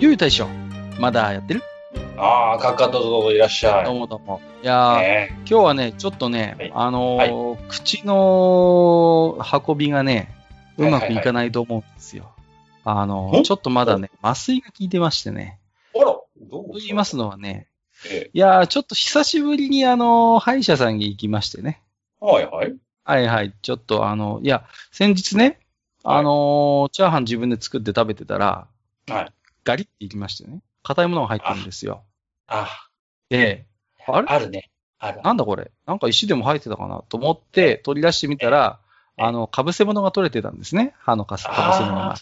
ゆう大将、まだやってる？ああ、かかとどうぞいらっしゃい。どうもどうも。いやー、ね今日はね、ちょっとね、はいあのー口の運びがね、うまくいかないと思うんですよ。あのーお？ちょっとまだね、麻酔が効いてましてね。あら、どうと言いますのはね、えいやー、ちょっと久しぶりにあのー歯医者さんに行きましてね。えはいはい。はいはい、ちょっとあの、いや、先日ね、あのーチャーハン自分で作って食べてたら、はい。ガリっていきましてね。硬いものが入ってるんですよ。あで、あれ？あるね。ある。なんだこれ？なんか石でも入ってたかなと思って取り出してみたら、ええあの、かぶせ物が取れてたんですね。歯のかぶせ物が。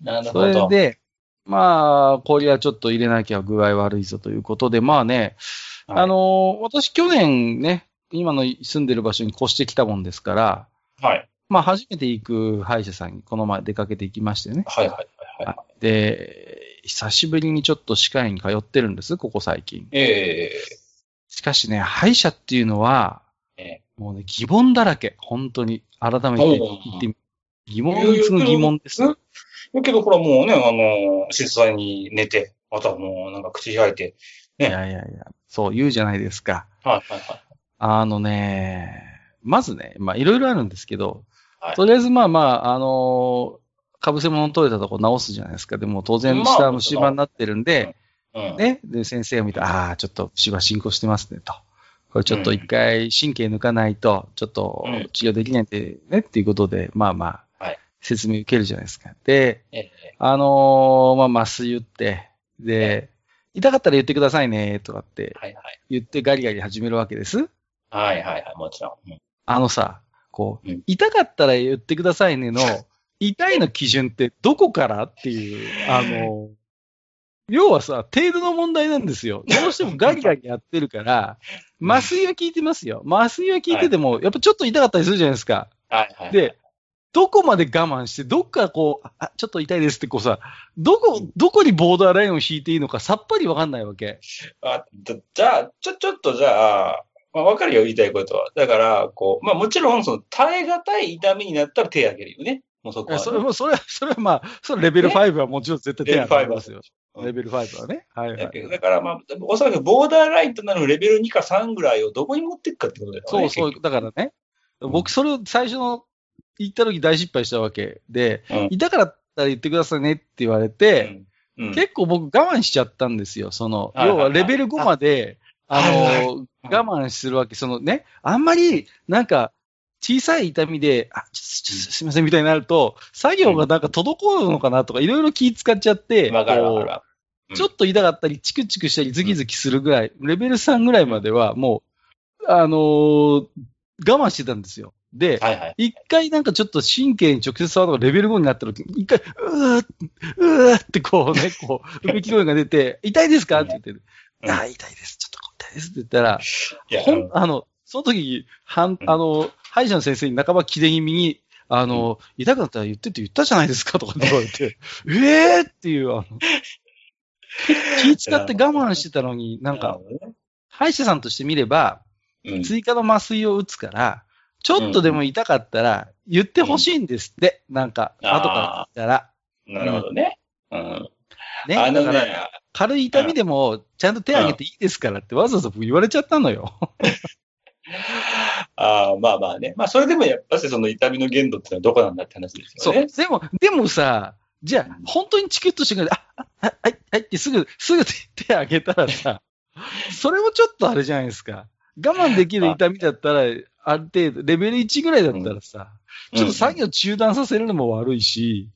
なるそほど。れで、まあ、これはちょっと入れなきゃ具合悪いぞということで、まあね、はいあの、私去年ね、今の住んでる場所に越してきたもんですから、はい。まあ初めて行く歯医者さんにこの前出かけて行きましてね。はいはいはいはい。で、久しぶりにちょっと歯科医に通ってるんです、ここ最近。ええしかしね、歯医者っていうのは、ええもうね、疑問だらけ。本当に。改めて言ってみ疑問の疑問です。だけど、ほらもうね、あの、実際に寝て、あとはもうなんか口開いて、いやいやいや、そう言うじゃないですか。はいはいはい。あのね、まずね、まあいろいろあるんですけど、はいとりあえずまあまあ、あのかぶせ物取れたとこ直すじゃないですか。でも当然まあ下虫歯になってるんで、うん。ね、で先生が見て、ああ、ちょっと虫歯進行してますねと。これちょっと一回神経抜かないと、ちょっとうん治療できないんでね、っていうことで、まあまあはい、説明受けるじゃないですか。で、ええあのーまあ、麻酔打って、で、痛かったら言ってくださいね、とかって。言ってガリガリ始めるわけです。はいはいはい、もちろん。うんあのさ、こううん、痛かったら言ってくださいねの、痛いの基準ってどこからっていう、あの、要はさ、程度の問題なんですよ。どうしてもガリガリやってるから、麻酔は効いてますよ。麻酔は効いてても、やっぱちょっと痛かったりするじゃないですか。はいはい。で、どこまで我慢して、どっからこう、あ、ちょっと痛いですってこうさ、どこ、どこにボーダーラインを引いていいのかさっぱりわかんないわけ。あ、じゃあ、ちょ、ちょっとじゃあ、まあ、わかるよ、言いたいことは。だから、こう、まあもちろん、その、耐え難い痛みになったら手あげるよね。もうそこは、ね。それも、それは、それはまあ、それレベル5はもちろん絶対手がりますよ。うんレベル5はね。はいはい。だから、まあ、おそらくボーダーラインとなるレベル2か3ぐらいをどこに持っていくかってことだよね。そうそう、だからね、僕それを最初の言った時大失敗したわけで、うん痛かったら言ってくださいねって言われて、うん、うん。結構僕我慢しちゃったんですよ。その、要はレベル5まで、あの、我慢するわけ。そのね、あんまり、なんか、小さい痛みで、あ、すいませんみたいになると、作業がなんか滞るのかなとか、いろいろ気使っちゃって、わかるわかるちょっと痛かったり、チクチクしたり、ズキズキするぐらい、レベル3ぐらいまでは、もう、あのー我慢してたんですよ。で、はいはい。一回なんかちょっと神経に直接触るのがレベル5になった時、一回、うーうーってこうね、こう、うめき声が出て、痛いですか？って言ってる。うんああ、痛いです。ちょっと痛いですって言ったら、ほん、あの、その時、はんあの、歯医者の先生に半ば切れ気味に、あの、痛くなったら言ってって言ったじゃないですかとかって言われて、え えーっていう、あの、気使って我慢してたのに、なんか、歯医者さんとして見れば、うん、追加の麻酔を打つから、ちょっとでも痛かったら言ってほしいんですって、なんか、うん後から聞いたら。なるほどね。うん。ね。あのだから、ね、軽い痛みでも、ちゃんと手挙げていいですからってわざわざ僕言われちゃったのよ。ああまあまあね。まあ、それでもやっぱりその痛みの限度ってのはどこなんだって話ですそう。よね。でも、でもさ、じゃあ、本当にチクッとしてくれて、あ、あ、あはい、はいってすぐ、すぐ手挙げたらさ、それもちょっとあれじゃないですか。我慢できる痛みだったら、ある程度、レベル1ぐらいだったらさ、ちょっと作業中断させるのも悪いし、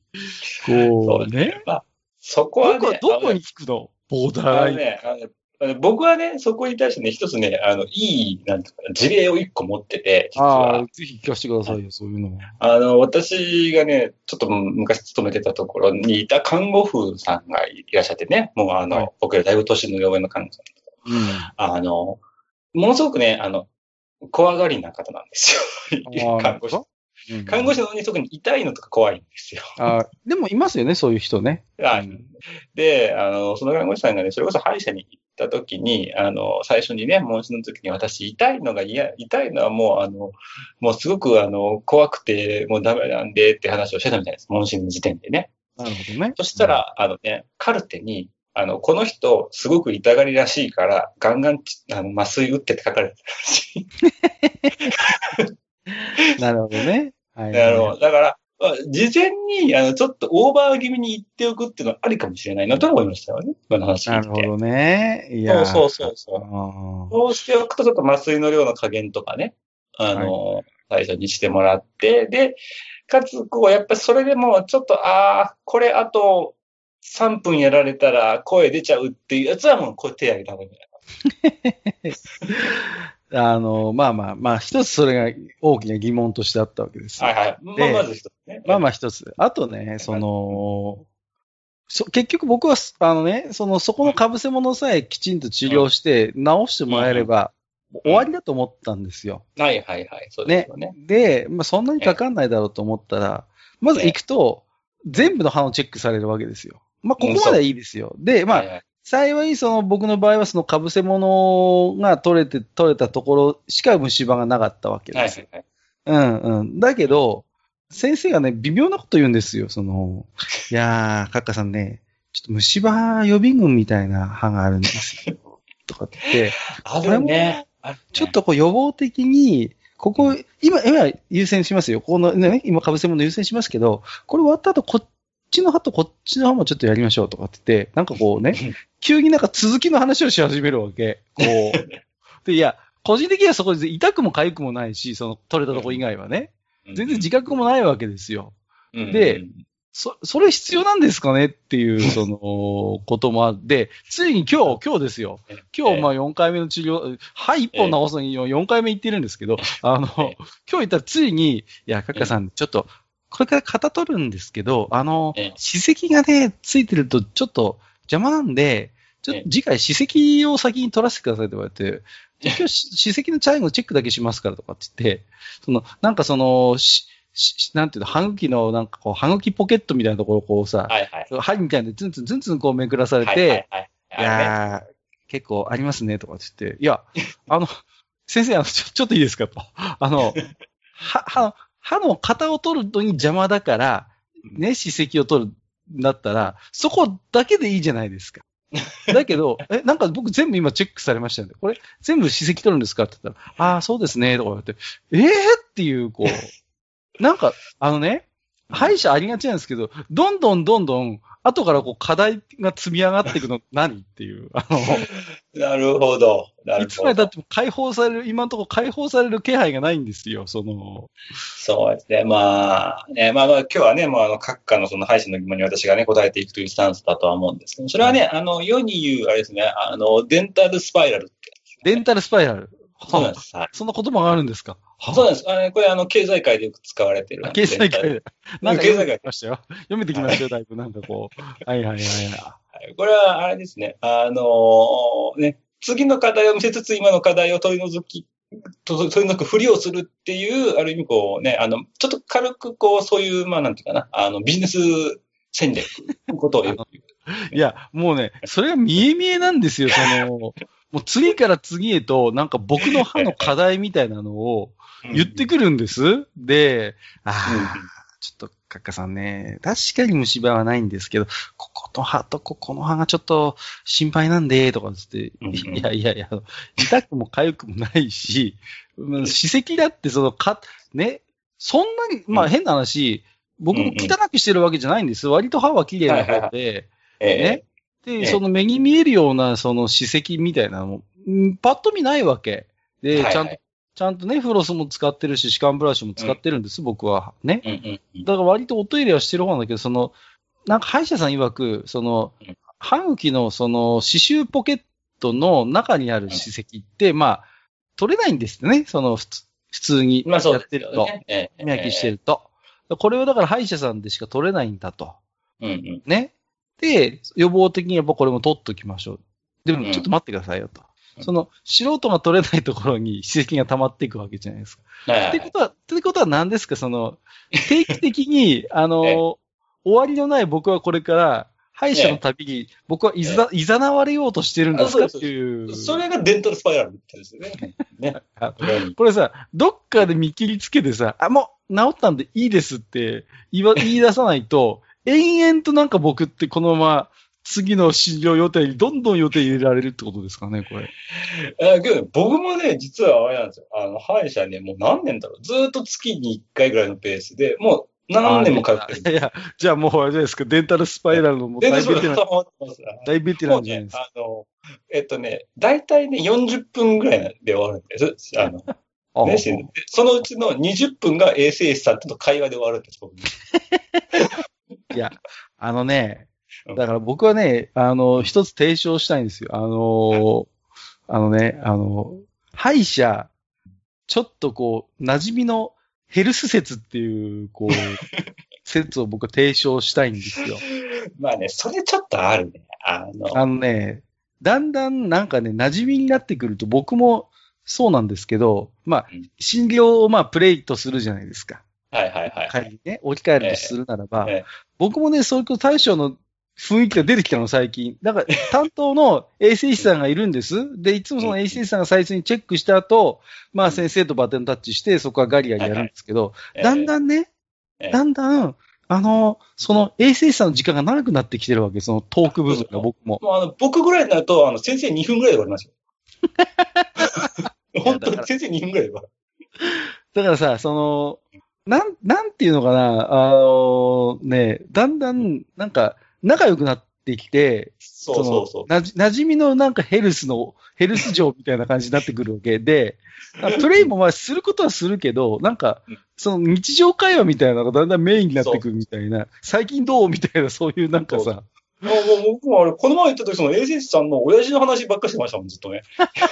こうね。まあ、そこはねどこに聞くの？ボーダーライン。僕はね、そこに対してね、一つね、あの、いい、なんていうかな、事例を一個持ってて、実あはあ、。ぜひ聞かせてくださいよ、そういうのも。あの、私がね、ちょっと昔勤めてたところにいた看護婦さんがいらっしゃってね、もうあの、はい僕よりだいぶ年の上の看護師さん。うん。あの、ものすごくね、あの、怖がりな方なんですよ。看護師。うん看護師なのに特に痛いのとか怖いんですよ。あでもいますよね、そういう人ね。はいうんで、あの、その看護師さんがね、それこそ歯医者に行った時に、あの、最初にね、問診の時に私、痛いのが嫌、痛いのはもう、あの、もうすごく、あの、怖くて、もうダメなんでって話をしてたみたいです。問診の時点でね。なるほどね。そしたら、あのね、カルテに、あの、この人、すごく痛がりらしいから、ガンガンちあの麻酔打ってって書かれてたらしい。うん、なるほどね。はい、なるほど。だから、まあ事前に、あの、ちょっとオーバー気味に言っておくっていうのはありかもしれないなとは思いましたよね。この話。ないるほどね。いやそうそうそうそう。しておくと、ちょっと麻酔の量の加減とかね、あの、最初にしてもらって、で、かつ、こう、やっぱりそれでも、ちょっと、ああ、これあと3分やられたら声出ちゃうっていうやつはもう、こう手挙げた方がいいんじゃないあの、まあまあまあ、一つそれが大きな疑問としてあったわけですよ。はいはい。まあ、まず一つね。まあまあ一つ。あとね、その、そ結局僕は、あのね、その、そこの被せ物さえきちんと治療して治してもらえれば、終わりだと思ったんですよ。はいはいはい。そうですよね。で、まあそんなにかかんないだろうと思ったら、まず行くと、全部の歯をチェックされるわけですよ。まあここまではいいですよ。で、まあ幸いその僕の場合はその被せ物が取れて、取れたところしか虫歯がなかったわけですよ。はい。うんうん。だけど、先生がね、微妙なこと言うんですよ。その、いやー、カッカさんね、ちょっと虫歯予備軍みたいな歯があるんですよ。とかって。あるねちょっとこう予防的に、ここ、今、今優先しますよ。このね、今被せ物優先しますけど、これ終わった後、こっちの歯とこっちの歯もちょっとやりましょうとかって言って、なんかこうね、急になんか続きの話をし始めるわけ。こう。で、いや、個人的にはそこで痛くも痒くもないし、その取れたとこ以外はね、全然自覚もないわけですよ。うん。でうんそ、それ必要なんですかねっていう、その、こともあって、ついに今日、今日ですよ。今日、まあ4回目の治療、歯一本直すのに4回目行ってるんですけど、あの、今日言ったらついに、いや、カッカさん、ちょっと、これから型取るんですけど、あのええ、歯石がね、ついてるとちょっと邪魔なんで、ちょっと次回歯石を先に取らせてくださいって言われて、今日歯石の最後チェックだけしますからとかって言って、その、なんかその、ししなんていうの、歯茎のなんかこう、歯茎ポケットみたいなところをこうさ、はいはい。針みたいなツンツンツンツンこうめくらされて、はいはいはい。いやー、結構ありますね、とかって言って、いや、あの、先生、あの、ちょ、ちょっといいですかと。あの、歯、歯、歯の型を取るのに邪魔だから、ね、歯石を取るんだったら、そこだけでいいじゃないですか。だけど、え、なんか僕全部今チェックされましたよね。これ、全部歯石取るんですか？って言ったら、ああ、そうですね、とか言って、ええー、っていう、こう、なんか、あのね、歯医者ありがちなんですけど、どんどんどんどん、後からこう課題が積み上がっていくの何っていう。あの、なるほど。ないるほど。つまでたっても解放される、今のところ解放される気配がないんですよ、その。そうですね。まあ、ね、まあまあ今日はね、もうあの、各家のその配信の疑問に私がね、答えていくというスタンスだとは思うんですけど、それはね、あの、世に言う、あれですね、あの、デンタルスパイラルってデンタルスパイラル。はそうなんです。はい。あそんな言葉があるんですか？そうなんです。あのこれ、あの、経済界でよく使われてる。経済界で。なんか経済界読めてきましたよ。読めてきましたよ、だいぶ。なんかこう。はいはいはいこれは、あれですね。あのね、次の課題を見せつつ、今の課題を取り除き、と取り除くふりをするっていう、ある意味こうね、あの、ちょっと軽くこう、そういう、まあなんていうかな、あの、ビジネス戦略のことを言う。いや、もうね、それが見え見えなんですよ、その、もう次から次へと、なんか僕の歯の課題みたいなのを言ってくるんです。で、ああ、ちょっと、カッカさんね、確かに虫歯はないんですけど、ここの歯とここの歯がちょっと心配なんで、とかつって、うんうん。いやいやいや、痛くも痒くもないし、うん歯石だってそのか、ね、そんなに、まあ変な話、僕も汚くしてるわけじゃないんです。割と歯は綺麗な方で、ええ。ね。で、ええその目に見えるような、その歯石みたいなのパッと見ないわけ。で、はいはいちゃんと、ちゃんとね、フロスも使ってるし、歯間ブラシも使ってるんです、僕は。ね。うんうんうんだから割とおトイレはしてる方なんだけど、その、なんか歯医者さん曰く、そのうん、歯茎のその、刺繍ポケットの中にある歯石って、まあ、取れないんですってね。その、ふつ普通にやってると。よね。ええ磨きしてると。これをだから歯医者さんでしか取れないんだと。うんうん。ね。で、予防的にやっぱこれも取っときましょう。でも、うんちょっと待ってくださいよと。うんその、素人が取れないところに歯石が溜まっていくわけじゃないですか。はいはいってことは、ってことは何ですかその、定期的に、あの、ええ終わりのない僕はこれから、歯医者の旅に僕はいざ、いざなわれようとしてるんですかっていう。それがデンタルスパイラルってですよね。ね。あこれにこれさ、どっかで見切りつけてさ、あ、もう治ったんでいいですって言わ言い出さないと、延々となんか僕ってこのまま次の診療予定にどんどん予定入れられるってことですかね、これ。えけど僕もね、実はあれなんですよ。あの、歯医者ね、もう何年だろう。ずーっと月に1回ぐらいのペースで、もう何年も通ってるいや、じゃあもうあれじゃないですか、デンタルスパイラルのもう全大ベテラン、大ベテランじゃないです、か。あの、えっとね、大体ね、40分ぐらいで終わるんです。あの、あね、でそのうちの20分が衛生士さんとの会話で終わるんです、僕。いや、あのねうん、だから僕はね、あの、一つ提唱したいんですよ。あの、あのね、あの、歯医者、ちょっとこう、馴染みのヘルス説っていう、こう、説を僕は提唱したいんですよ。まあね、それちょっとあるね。あの、あのね、だんだんなんかね、馴染みになってくると僕もそうなんですけど、まあうん、診療をまあ、プレイとするじゃないですか。はいはいはい。仮にね、置き換えるとするならば、ええ僕もね、そういう対象の雰囲気が出てきたの、最近。だから、担当の衛生士さんがいるんです。で、いつもその衛生士さんが最初にチェックした後、まあ先生とバトンタッチして、そこはガリガリやるんですけど、だんだんね、ええだんだん、あの、その衛生士さんの時間が長くなってきてるわけ、そのトーク部分が僕も。もうあの僕ぐらいになると、あの、先生2分ぐらいで終わりますよ。本当に先生2分ぐらいで終わる。だからさ、その、なん、なんていうのかな、あのね、だんだん、なんか、仲良くなってきて、そうそうそう。なじ、馴染みのなんかヘルスの、ヘルス上みたいな感じになってくるわけ。で、あプレイもまあすることはするけど、なんかうん、その日常会話みたいなのがだんだんメインになってくるみたいな、最近どうみたいな、そういうなんかそさ、もう、もう僕もあれ、この前行った時、その衛生士さんの親父の話ばっかりしてましたもん、ずっとね。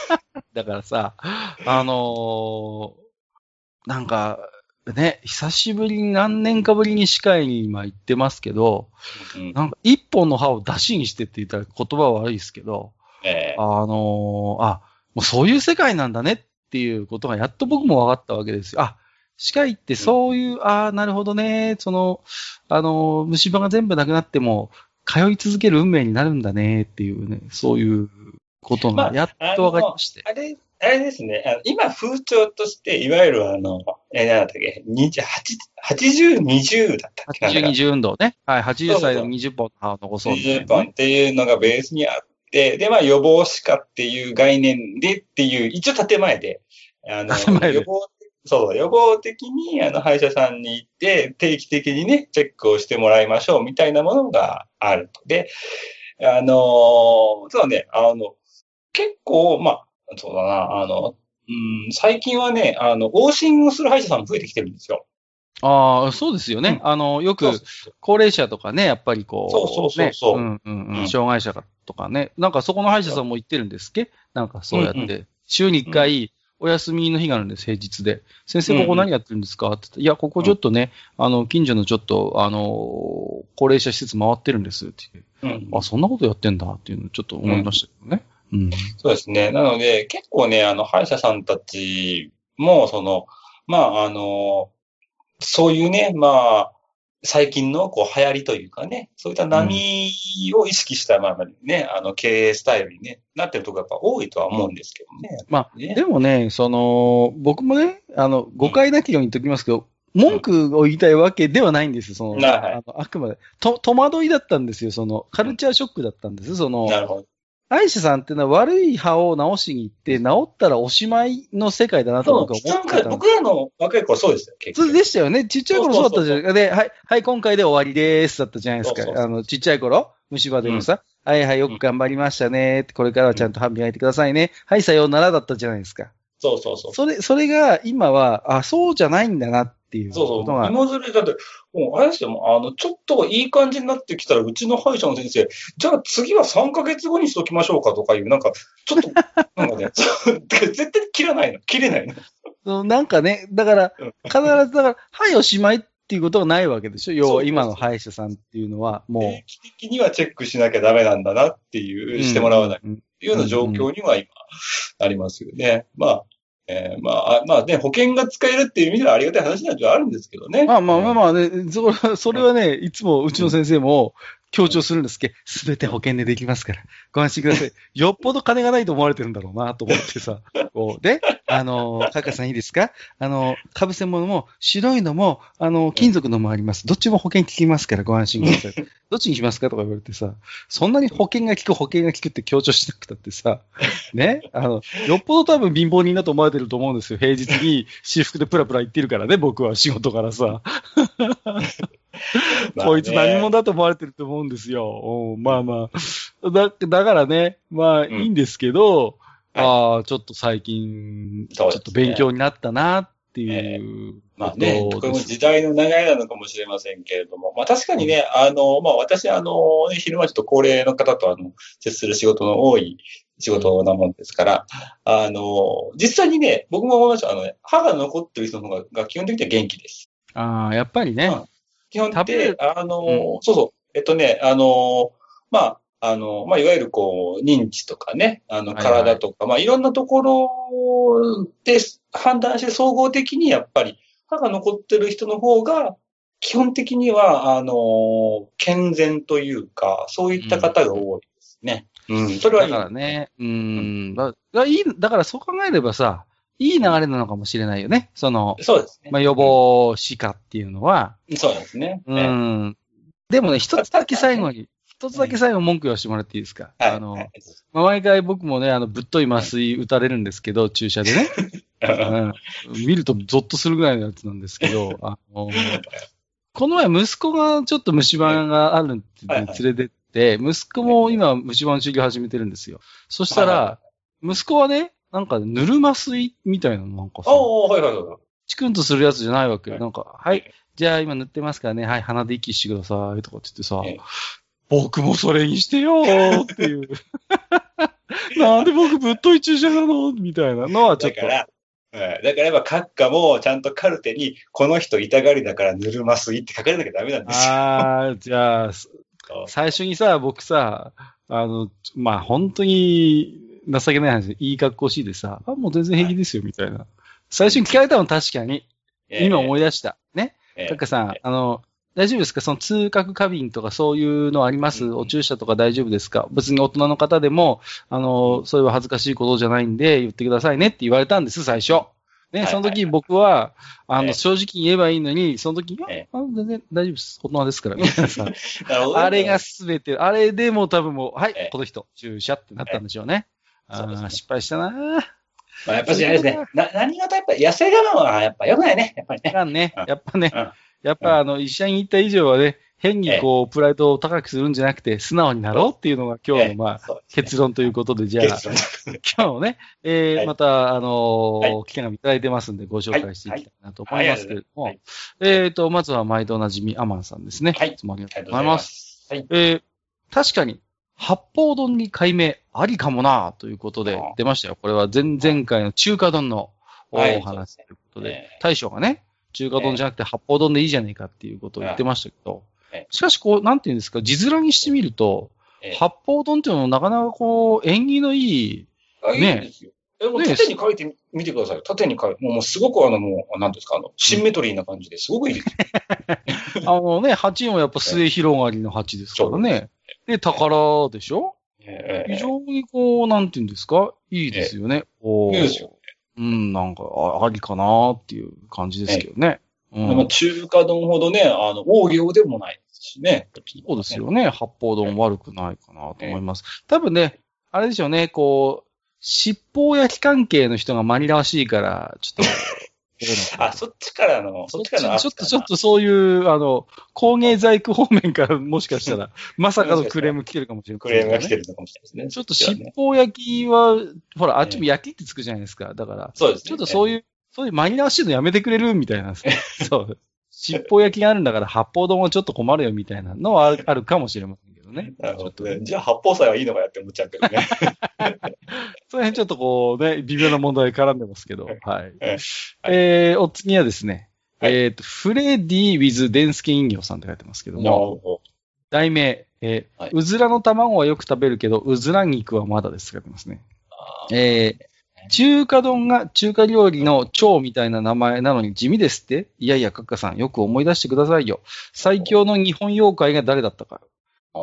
だからさ、あのーなんか、ね、久しぶりに何年かぶりに歯科医に今行ってますけど、うん。なんか一本の歯を出しにしてって言ったら言葉は悪いですけど、ええあのーあ、もうそういう世界なんだねっていうことがやっと僕も分かったわけですよ。あ、歯科医ってそういう、ああ、なるほどね、その、あのー虫歯が全部なくなっても、通い続ける運命になるんだねっていうね、そういうことまあがやっと分かりまして。あれ、あれですね。今、風潮として、いわゆるあの、えー、なんだったっけ、20 80、20だったっけ？80、20運動ね。はい、80歳でそうそう20本の歯を残そうみたい20なね、本っていうのがベースにあって、で、まあ予防歯科っていう概念でっていう、一応建前で、あの、予防、そう、予防的に、あの、歯医者さんに行って、定期的にね、チェックをしてもらいましょうみたいなものがあると。で、あの、そうね、あの、結構、まあ、そうだな、あの、うん、最近はね、あの、往診をする歯医者さんも増えてきてるんですよ。ああ、そうですよね。あの、よく高齢者とかね、やっぱりこう、そうそうそうそう。ねうんうんううん。ん、障害者とかね、なんかそこの歯医者さんも行ってるんですっけ？なんかそうやって、うん週に1回、お休みの日があるんです、平日で。先生、ここ何やってるんですか？って言って、いや、ここちょっとね、あの、近所のちょっと、あの、高齢者施設回ってるんですって言って、うん。あ、そんなことやってんだっていうのをちょっと思いましたけどね。うん。そうですね。なので、結構ね、あの、歯医者さんたちも、その、まあ、あの、そういうね、まあ、最近のこう流行りというかね、そういった波を意識した、まあね、あの、経営スタイルに、ね、なってるところがやっぱ多いとは思うんですけどね。まあ、ねでもね、その、僕もね、あの、誤解なきように言っておきますけど、文句を言いたいわけではないんですよ、その、あのあくまで。と、戸惑いだったんですよ、その、カルチャーショックだったんです、その、なるほど。歯医者さんっていうのは悪い歯を治しに行って、治ったらおしまいの世界だなと僕は思ってた。僕らの若い頃そうでしたよ、結そう局。でしたよね。ちっちゃい頃そうだったじゃないですか。で、はい、はい、今回で終わりです。だったじゃないですかそう。そうそうあの、ちっちゃい頃、虫歯でもさ、はいはい、よく頑張りましたね。これからはちゃんと歯磨いてくださいね。はい、さようならだったじゃないですか。そうそうそう。それ、それが今は、あ、そうじゃないんだなっっていうそうそう。ことが。芋づる、だって、もうあれですよ、あの、ちょっといい感じになってきたら、うちの歯医者の先生、じゃあ次は3ヶ月後にしときましょうかとかいう、なんか、ちょっと、なんかね、そう絶対切らないの。切れないの。そうなんかね、だからうん、必ず、だから、はいおしまいっていうことがないわけでしょ？要そうは今の歯医者さんっていうのは、も定期的にはチェックしなきゃダメなんだなっていう、う。してもらわないうんっていうような状況には今、ありますよね。まあ、えーまあ、あまあね、保険が使えるっていう意味ではありがたい話なんではあるんですけどね。まあまあまあまあね、そそれはね、いつもうちの先生も強調するんですけど、すべて保険でできますから、ご安心ください。よっぽど金がないと思われてるんだろうなと思ってさ。こうで、あの、カカさんいいですか？あの、被せ物も白いのも、あの、金属のもあります。どっちも保険効きますからご安心ください。どっちにしますかとか言われてさ、そんなに保険が効く保険が効くって強調しなくたってさ、ね、あの、よっぽど多分貧乏人だと思われてると思うんですよ。平日に私服でプラプラ行ってるからね、僕は仕事からさ。こいつ何者だと思われてると思うんですよ。まあまあ。だ、だからね、まあんいいんですけど、はいああ、ちょっと最近、ちょっと勉強になったなっていうまあね、これも時代の流れなのかもしれませんけれども、まあ確かにね、あの、まあ私、あの、ね昼間ちょっと高齢の方とあの、接する仕事の多い仕事なもんですから、あの、実際にね、僕も思いました。あのね、歯が残ってる人の方がが基本的には元気です。ああ、やっぱりね。うん基本食べる、であの、うそうそう、えっとね、あの、まあ、あの、まあ、いわゆるこう、認知とかね、あの、はいはい。体とか、まあ、いろんなところで判断して総合的にやっぱり歯が残ってる人の方が、基本的には、あの、健全というか、そういった方が多いですね。うん、それはいだい。からね、うん、だだいい、だからそう考えればさ、いい流れなのかもしれないよね。その、そうですね。まあ、予防歯科っていうのは、そうですね。うねん。でもね、一つだけ最後に、一つだけ最後文句言わせてもらっていいですか？はい。あの、はいまあ、毎回僕もね、あの、ぶっとい麻酔打たれるんですけど、注射でね。うん、見るとゾッとするぐらいのやつなんですけど、あの、この前息子がちょっと虫歯があるって連れてって、息子も今虫歯の治療始めてるんですよ。そしたはいら、息子はね、なんか塗る麻酔みたいなのなんかさ、おー、はいはいはい。チクンとするやつじゃないわけなんか、はい、じゃあ今塗ってますからね、はい、鼻で息してくださいとかって言ってさええ、僕もそれにしてよーっていう。なんで僕ぶっとい注射なのみたいなのはちょっと。だから、うんだからやっぱ閣下もちゃんとカルテに、この人痛がりだから塗る麻酔って書かれなきゃダメなんですよ。ああ、じゃあ、最初にさ、僕さ、あの、まあ、本当に情けない話で、いい格好しいでさ、あ、もう全然平気ですよ、みたいな。最初に聞かれたの確かに。今思い出した。ね。ええカッカさん、あの、大丈夫ですか？その通覚過敏とかそういうのあります？うんお注射とか大丈夫ですか？別に大人の方でも、あの、そういう恥ずかしいことじゃないんで言ってくださいねって言われたんです、最初。ね、はいその時僕は、あの、ええ正直に言えばいいのに、その時に、あええあ全然大丈夫です。大人ですから、あれがすべて、あれでもう多分もう、はいええ、この人、注射ってなったんでしょうね。あ失敗したなまあ、やっぱしあれですね。な、何がとやっぱ痩せ我慢はやっぱ良くないね。やっぱりね。がねうん、やっぱねうん、やっぱあの、医者に行った以上はね、変にこう、プライドを高くするんじゃなくて、素直になろうっていうのが今日の、まあ、結論ということで、じゃあ、今日ね、えー、はいまた、あのーは機会がいただいてますんで、ご紹介していきたいなと思いますけれども、はいえっと、まずは毎度おなじみ、アマンさんですね。はいいつもありがとうございま。す。はい。えー、確かに、八方丼に改名ありかもなということで出ましたよ。これは前々回の中華丼のおはい話ということで、ええ大将がね、中華丼じゃなくて八方丼でいいじゃねえかっていうことを言ってましたけどええ、しかしこう、なんていうんですか、字面にしてみると、ええ八方丼っていうのもなかなかこう、縁起のいい、あいいねですよ。え、もうね縦に書いてみてくださいよ。縦に書いて。もうもうすごくあの、もう、なんですか、あの、シンメトリーな感じですごくいいですよ。あのね、八もやっぱ末広がりの八ですからね。で、宝でしょ？ええ非常にこう、なんていうんですか？いいですよね。こういいですようん、なんか、あありかなっていう感じですけどね。うんまあ中華丼ほどね、あの、大量でもないですしね。そうですよね。八方丼悪くないかなと思います。多分ね、あれでしょうね、こう、尻尾焼き関係の人が紛らわしいから、ちょっと、あ、そっちからの、そっちからのちょっと、ちょっとそういう、あの、工芸細工方面からもしかしたら、まさかのクレーム来てるかもしれない、クレームが来てる。るのかもしれないですね。ちょっと尻尾焼きは、ほら、あっちも焼きってつくじゃないですか。だから、そうですね。ちょっとそういう、そういうマリナーシードやめてくれるみたいな。そう。尻尾焼きがあるんだから八方丼はちょっと困るよみたいなのはあるかもしれませんけどね。なるほどね。じゃあ、八宝菜はいいのかやって思っちゃうけどね。その辺ちょっとこうね、微妙な問題絡んでますけど。はい。ええー、お次はですね、はいえっ、と、フレディ with デンスケ飲料さんって書いてますけども、も題名、えーはいうずらの卵はよく食べるけど、うずら肉はまだですって書いてますね。えー中華丼が中華料理の蝶みたいな名前なのに地味ですっていやいや、カッカさん、よく思い出してくださいよ。最強の日本妖怪が誰だったかあ。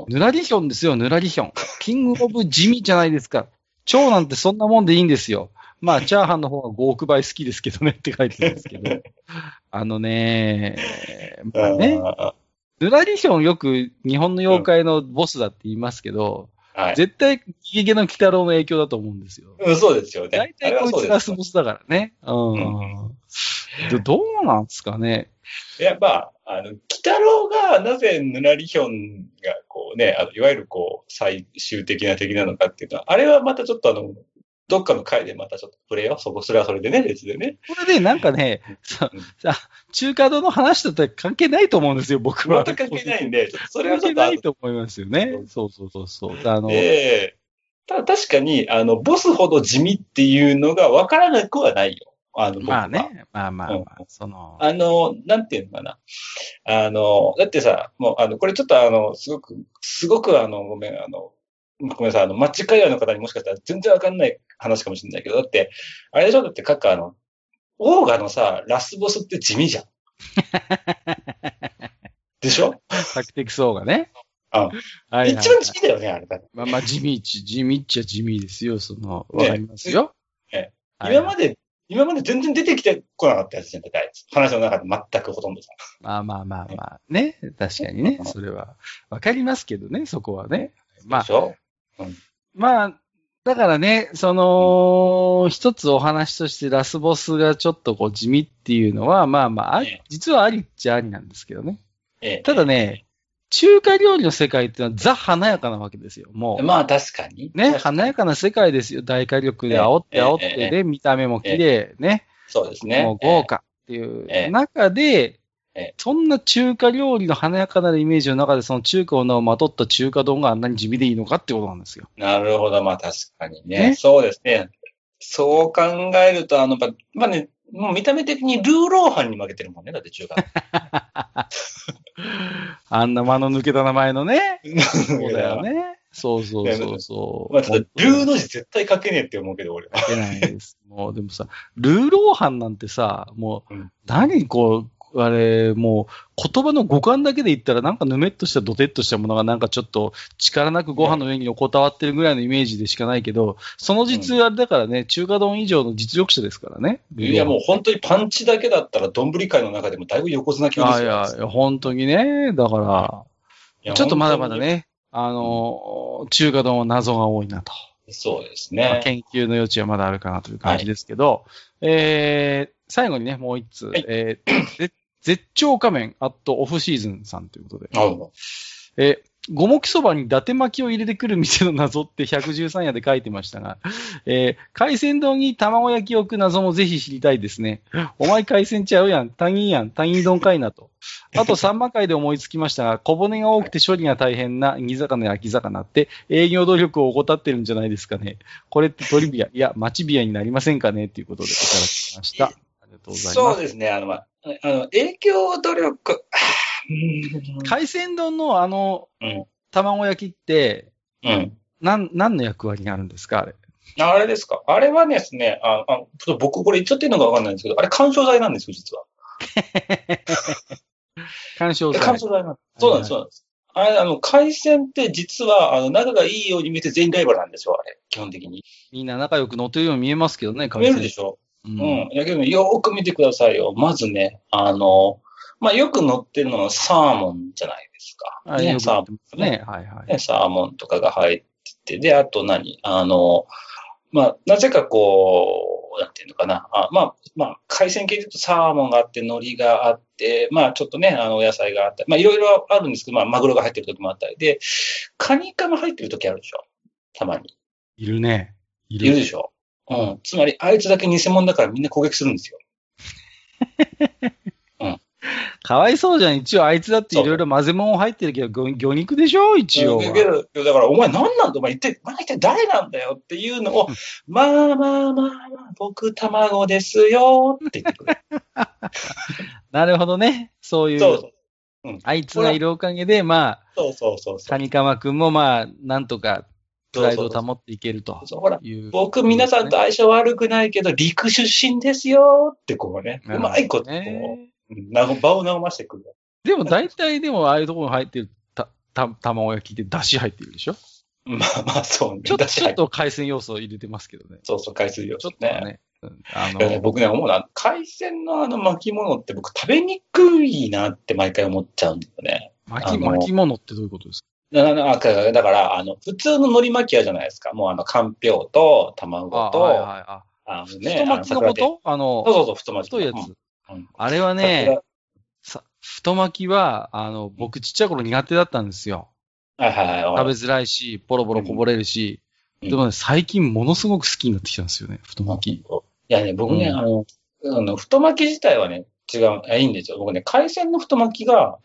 ぬらりひょんですよ、ぬらりひょん。キングオブ地味じゃないですか。蝶なんてそんなもんでいいんですよ。まあ、チャーハンの方が5億倍好きですけどねって書いてるんですけど。あのね、まあね、あぬらりひょんよく日本の妖怪のボスだって言いますけど、ーはい。絶対、ゲゲの鬼太郎の影響だと思うんですよ。うん、そうですよね。大体こいつラスボスだからね。うん。どどうなんですかね。いや、まあ、あの、北郎がなぜぬらりひょんが、こうね、あのいわゆるこう、最終的な敵なのかっていうのは、あれはまたちょっとあの、どっかの回でまたちょっと触れよう。そこ、それはそれでね、別でね。これでなんかね、さうんさ中華丼の話とって関係ないと思うんですよ、僕は。全く関係ないんで、ちょっとそれは関係ちょっとないと思いますよね。そうそうそうそう。あの、で、ただ確かに、あの、ボスほど地味っていうのが分からなくはないよ。あの、まあ。ね、まあまあまあ、その、あの、なんていうのかな。あの、だってさ、もう、あの、これちょっとあの、すごく、すごくあの、ごめん、あの、ごめんなさい、あの、マッチの方にもしかしたら全然わかんない話かもしれないけど、だって、あれでしょ？だって、かかあの、オーガのさ、ラスボスって地味じゃん。でしょ？タクティクスオーがね。あはいはい一番地味だよね、あれだ。まあまあ、地味っち、地味っちゃ地味ですよ、その、わかりますよ。えはい今まで、今まで全然出てきてこなかったやつじゃん、だってあいつ話の中で全くほとんどさ。まあまあまあまあ、ね。確かにね。それは、わかりますけどね、そこはね。まあでし、ょ？まあ、だからね、その、一つお話としてラスボスがちょっとこう地味っていうのは、まあまあ、あええ実はありっちゃありなんですけどね。ええただね、中華料理の世界ってのはザ華やかなわけですよ。もう。まあ確かに。ね、華やかな世界ですよ。大火力で煽ってええ煽ってええで、見た目も綺麗、ね。そうですね。もう豪華っていうええ中でええ、そんな中華料理の華やかなイメージの中で、その中華の名をまとった中華丼があんなに地味でいいのかってことなんですよ。なるほど、まあ確かにね。ねそうですね。そう考えると、あの、ままあね、もう見た目的にルーローハンに負けてるもんね、だって中華。あんな間の抜けた名前のね。そうだよね。そうそうそうそう。まあ、ただ、ルーの字絶対書けねえって思うけど、俺は。書けないです。もう、でもさ、ルーローハンなんてさ、もう、うん何こう、あれ、もう、言葉の語感だけで言ったら、なんかぬめっとしたドテッとしたものがなんかちょっと力なくご飯の上に横たわってるぐらいのイメージでしかないけど、その実あれだからね、中華丼以上の実力者ですからね。いや、もう本当にパンチだけだったら、丼界の中でもだいぶ横綱級ですよ。あいやいや、本当にね。だから、ちょっとまだまだ。ね、あの、中華丼は謎が多いなと。そうですまあね。研究の余地はまだあるかなという感じですけど、えー、最後にね、もう一つ、はいえー、ぜ 絶頂仮面アットオフシーズンさんということで、なるほど。えー五目そばに伊達巻きを入れてくる店の謎って113夜で書いてましたが、えー海鮮丼に卵焼きを置く謎もぜひ知りたいですね。お前海鮮ちゃうやん、他人やん、他人丼かいなと。あと、サンマ会で思いつきましたが、小骨が多くて処理が大変な煮魚や焼き魚って営業努力を怠ってるんじゃないですかね。これってトリビア、いや、マチビアになりませんかねっていうことでいただきました。ありがとうございます。そうですね。あの、まあ、あの、影響努力、海鮮丼のあの、うん卵焼きって、うん。なん、何の役割があるんですか？あれ。あれですか？あれはですね、ああちょっと僕これ言っちゃってるのかわかんないんですけど、あれ干渉剤なんですよ、実は。干渉剤。干渉剤なんです。そうなんです、そうなんです。あれ、あの、海鮮って実は、あの、仲がいいように見えて全員ライバルなんですよ、あれ。基本的に。みんな仲良く乗ってるように見えますけどね、見えるでしょう。うんん。だけどね、よーく見てくださいよ。まずね、あの、まあ、よく乗ってるのはサーモンじゃないですか。ねサーモンってますね。はいはい。ね、サーモンとかが入ってて、で、あと何？あの、まあ、なぜかこう、なんていうのかな。あまあ、まあ、海鮮系で言うとサーモンがあって、海苔があって、まあ、ちょっとね、あの、お野菜があったり、まあ、いろいろあるんですけど、まあ、マグロが入ってる時もあったりで、カニカマ入ってる時あるでしょ？たまに。いるね。いいるでしょ？うん。つまり、あいつだけ偽物だからみんな攻撃するんですよ。うんかわいそうじゃん。一応あいつだっていろいろ混ぜ物入ってるけど、魚魚肉でしょ？一応は。だから、お前何なんだ？お前一体、お前一体誰なんだよっていうのを、まあまあまあまあ、僕卵ですよって言ってくれ。なるほどね。そういう、そうそう。あいつがいるおかげで、まあ、そうそうそうそう。谷川くんもまあ、なんとか、プライドを保っていけるとそう。僕皆さんと相性悪くないけど、陸出身ですよってこうね、うまいことね場を和ましてくる。でも大体でもああいうところに入ってるた、た、卵焼きって出汁入ってるでしょ？まあまあ、そうね。ちょっと、ちょっと海鮮要素を入れてますけどね。そうそう、海水量ちょっとはね。あいやねの、僕ね、思うな、海鮮のあの巻物って僕食べにくいなって毎回思っちゃうんだよね。巻巻物ってどういうことですか？だから、あの、普通の海苔巻きあるじゃないですか。もうあの、かんぴょうと卵と、あはいはいああのね、太巻きのこと？あのそう、そうそう、太巻き。太いやつ。うんあれはね、さ太巻きは、あの、僕ちっちゃい頃苦手だったんですよ。はいはいはい。食べづらいし、ポロポロこぼれるし。うんでもね、最近ものすごく好きになってきたんですよね、太巻き。いやね、僕ね、うんあの、あの、太巻き自体はね、違う、あいいんですよ。僕ね、海鮮の太巻きが、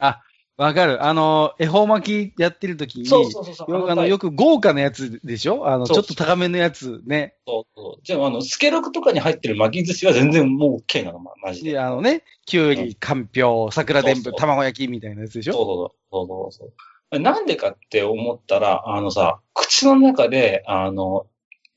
わかる。あの、恵方巻きやってる時に、そうそうそうそう。よあの、よく豪華なやつでしょ？あの、ちそうょっと高めのやつね。そうそう。じゃあ、あの、スケロクとかに入ってる巻き寿司は全然もう OK なの、まマジで。で、あのね、きゅううり、かんぴょう、桜でんぶ、そうそう卵焼きみたいなやつでしそうょ？そうそうそうそう。なんでかって思ったら、あのさ、口の中で、あの、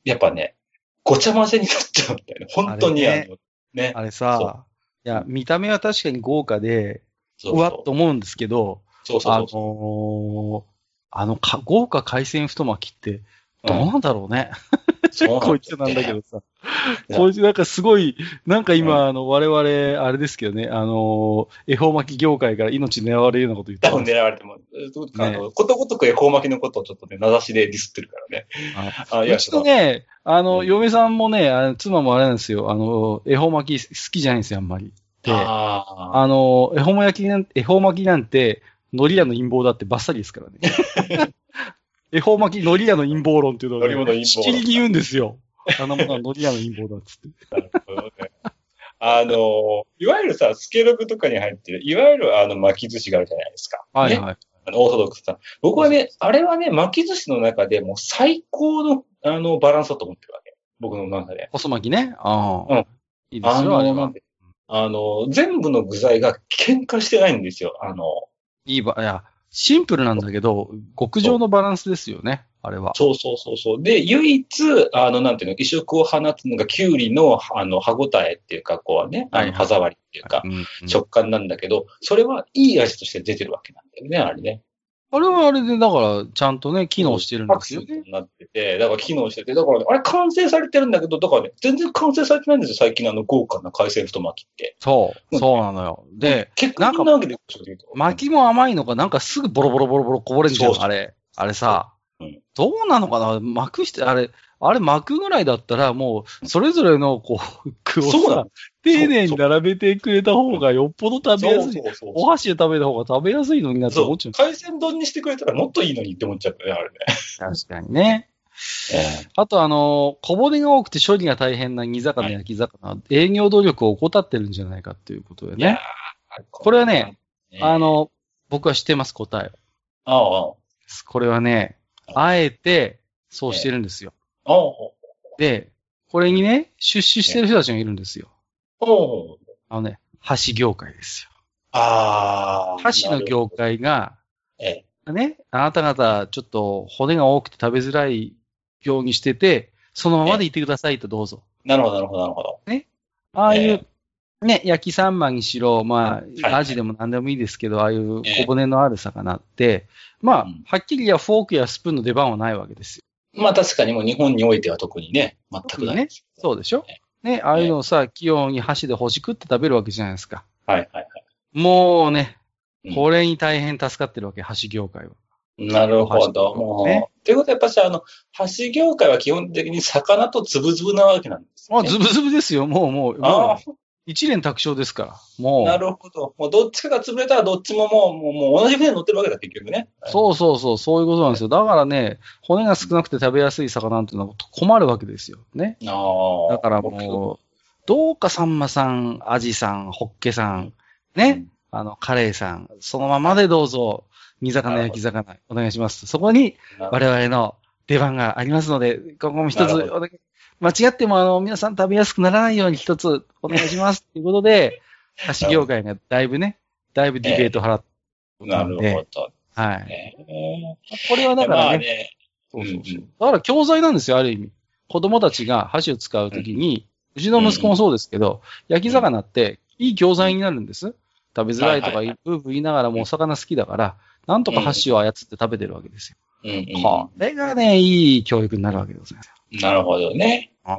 やっぱね、ごちゃ混ぜになっちゃうんだよね。本当に、ああれの、ね。あれそさ、いや、見た目は確かに豪華で、そううわっと思うんですけど、あそうそうそう。のーあのか、豪華海鮮太巻きって、どううんなんだろうね。そうなん こいつなんだけどさ。こいつなんかすごい、なんか今、あの、我々、あれですけどね、あのー、恵方巻き業界から命狙われるようなこと言って多分。狙われても、あの、ことごとく恵方巻きのことをちょっとね、名指しでディスってるからね。あ、いうや、ちのね、あの、うん嫁さんもね、あの妻もあれなんですよ、あの、恵方巻き好きじゃないんですよ、あんまり。で、ああの、恵方巻きなん恵方巻きなんて、海苔屋の陰謀だってバッサリですからね。恵方巻き海苔屋の陰謀論っていうのを、海苔物陰謀論しきりに言うんですよ。あのものは海苔屋の陰謀だっつって。あ、なるほどね。あの、いわゆるさ、スケログとかに入ってる、いわゆるあの巻き寿司があるじゃないですか。ねはいはい。あの、オーソドックスな。僕はね、あれはね、巻き寿司の中でもう最高の、あの、バランスだと思ってるわけ。僕の中で。細巻きね。ああ。うんいいですよ、あれは。あの、全部の具材が喧嘩してないんですよ。あの、いいば、いや、シンプルなんだけど、極上のバランスですよね、あれは。そうそうそうそう。で、唯一、あの、なんていうの、異色を放つのが、キュウリの、あの、歯応えっていうか、こうね、あの、歯触りっていうか、食感なんだけど、それはいい味として出てるわけなんだよね、あれね。あれはあれで、だから、ちゃんとね、機能してるんアですよね。になってて、だから機能してて、だからね、あれ完成されてるんだけど、だからね、全然完成されてないんですよ、最近のあの豪華な海鮮太巻きって。そう、うんそうなのよ。で、結構なんかなわけで、巻きも甘いのか、なんかすぐボロボロボロボロこぼれるじゃん、あれ。あれさうん。どうなのかな巻くして、あれ、あれ巻くぐらいだったら、もう、それぞれの、こう、具を丁寧に並べてくれた方がよっぽど食べやすい。そうそうそうお箸で食べた方が食べやすいのになって思っちゃう。海鮮丼にしてくれたらもっといいのにって思っちゃうよね、あれね。確かにね。えあとあの、小骨が多くて処理が大変な煮魚、焼き魚、営業努力を怠ってるんじゃないかっていうことでね。ーこれはね、ねあ、の、僕は知ってます、答えを。ああ、これはね、あえて、そうしてるんですよ。ああ、で、これにね、出資してる人たちがいるんですよ。ああ、あのね、箸業界ですああよ。。箸の業界が、ええ。ね、あなた方、ちょっと骨が多くて食べづらいようにしてて、そのままでいてくださいとどうぞ。なるほど、なるほど、なるほど。ああいえう、ね、焼きサンマにしろ、まいあ、アジでも何でもいいですけど、ああいう小骨のある魚って、まあうん、はっきり言えばフォークやスプーンの出番はないわけですよ。まあ確かにもう日本においては特にね、全くないです。そうでしょ？ね、ああいうのをさ、器用に箸で干し食って食べるわけじゃないですか。はいはいはい。もうねうん、これに大変助かってるわけ、箸業界は。なるほど。箸もう、ねということはやっぱし、あの、箸業界は基本的に魚とつぶつぶなわけなんですね。ズブズブですよ、もうもう、あもう、一連卓勝ですから。もあ、なう、るほど。もうどっちかが潰れたらどっちももう、もうもう同じ船に乗ってるわけだ、結局ね。そうそうそう、そういうことなんですよ。だからね、骨が少なくて食べやすい魚っていうのは困るわけですよ。ね。ああ。だからもう、どうかさんまさん、アジさん、ホッケさん、ね、あの、カレーさん、そのままでどうぞ、煮魚、焼き魚、お願いします。そこに、我々の出番がありますので、今後も一つお願い、間違ってもあの、皆さん食べやすくならないように一つお願いします。ということで、箸業界がだいぶね、だいぶディベート払って、なるほど。はい。ねこれはだかまらね、あね、そうそうそうだから教材なんですよ、ある意味。子供たちが箸を使うときに、うちの息子もそうですけど、焼き魚っていい教材になるんです。食べづらいとか、ブーブー言いながらもお魚好きだから、なんとか箸を操って食べてるわけですよ。これがね、いい教育になるわけですよ。なるほどね。あ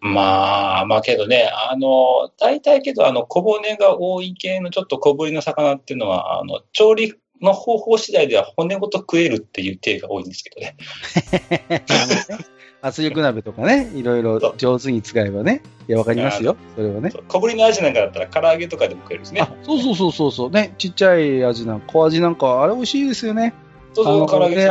まあ、まあけどね、あの、大体けど、あの、小骨が多い系のちょっと小ぶりの魚っていうのは、あの、調理の方法次第では骨ごと食えるっていう手が多いんですけどね。圧力鍋とかね、いろいろ上手に使えばね。いや、わかりますよ。それはね。小ぶりのアジなんかだったら唐揚げとかでも食えるしねあ。、そうそうそうそうそう。ね、ちっちゃい味なんか、小味なんか、あれ美味しいですよね。そうそう、唐揚げね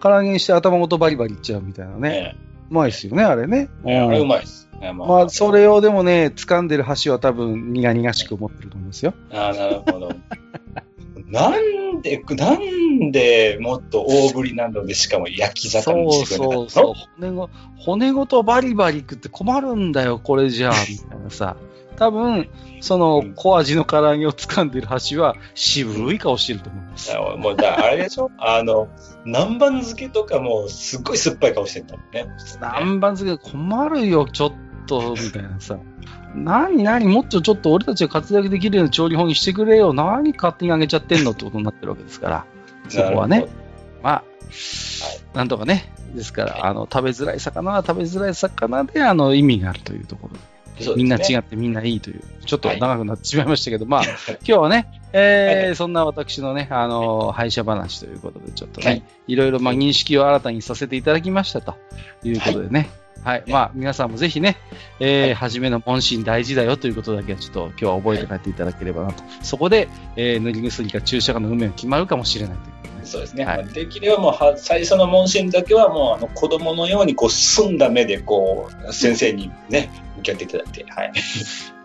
唐揚げにして頭ごとバリバリいっちゃうみたいなね。ね。うまいですよね、あれね。ねあれううんまいです。ねままあ、それをでもね、掴んでる箸は多分苦々しく思ってると思うんですよ。ああ、なるほど。なんで、なんでもっと大ぶりなので、しかも焼き魚にそうしてくれなかったの？そうそう。骨ご、骨ごとバリバリ食って困るんだよ、これじゃあ、みたいなさ。多分、その小味の唐揚げを掴んでる箸は渋い顔してると思います。あもうだあれでしょ？あの、南蛮漬けとかもすっごい酸っぱい顔してんだもんね。南蛮漬け困るよ、ちょっと、みたいなさ。何何もっとちょっと俺たちが活躍できるような調理法にしてくれよ。何勝手にあげちゃってんのってことになってるわけですから。そこはね。まあ、なんとかね。ですから、あの、食べづらい魚は食べづらい魚で、あの、意味があるというところで。ねみんな違ってみんないいという。ちょっと長くなってしまいましたけど、まあ、今日はね、えーはいそんな私のね、あの、廃車話ということで、ちょっとね、はいい、ろいろ、まあ、認識を新たにさせていただきましたということでね。はい。まあ、皆さんもぜひね、えーはい初めの問診大事だよということだけはちょっと今日は覚えて帰っていただければなと。そこで、えー塗り薬か注射かの運命が決まるかもしれないという。そうですね。はいまあできればもうは、最初の問診だけはもう、あの、子供のように、こう、澄んだ目で、こう、先生にね、向き合っていただいて、はい。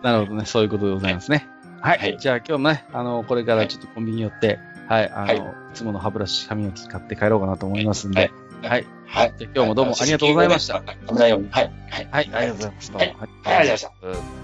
なるほどね。そういうことでございますね。はい。はいじゃあ今日もね、あの、これからちょっとコンビニ寄って、はい、あの、はいい、つもの歯ブラシ、歯磨き買って帰ろうかなと思いますんで、はいはい。今日もどうもありがとうございました。はい。危ないよ。はい。はい。はい、ありがとうございます。どうも。はいはいありがとうございました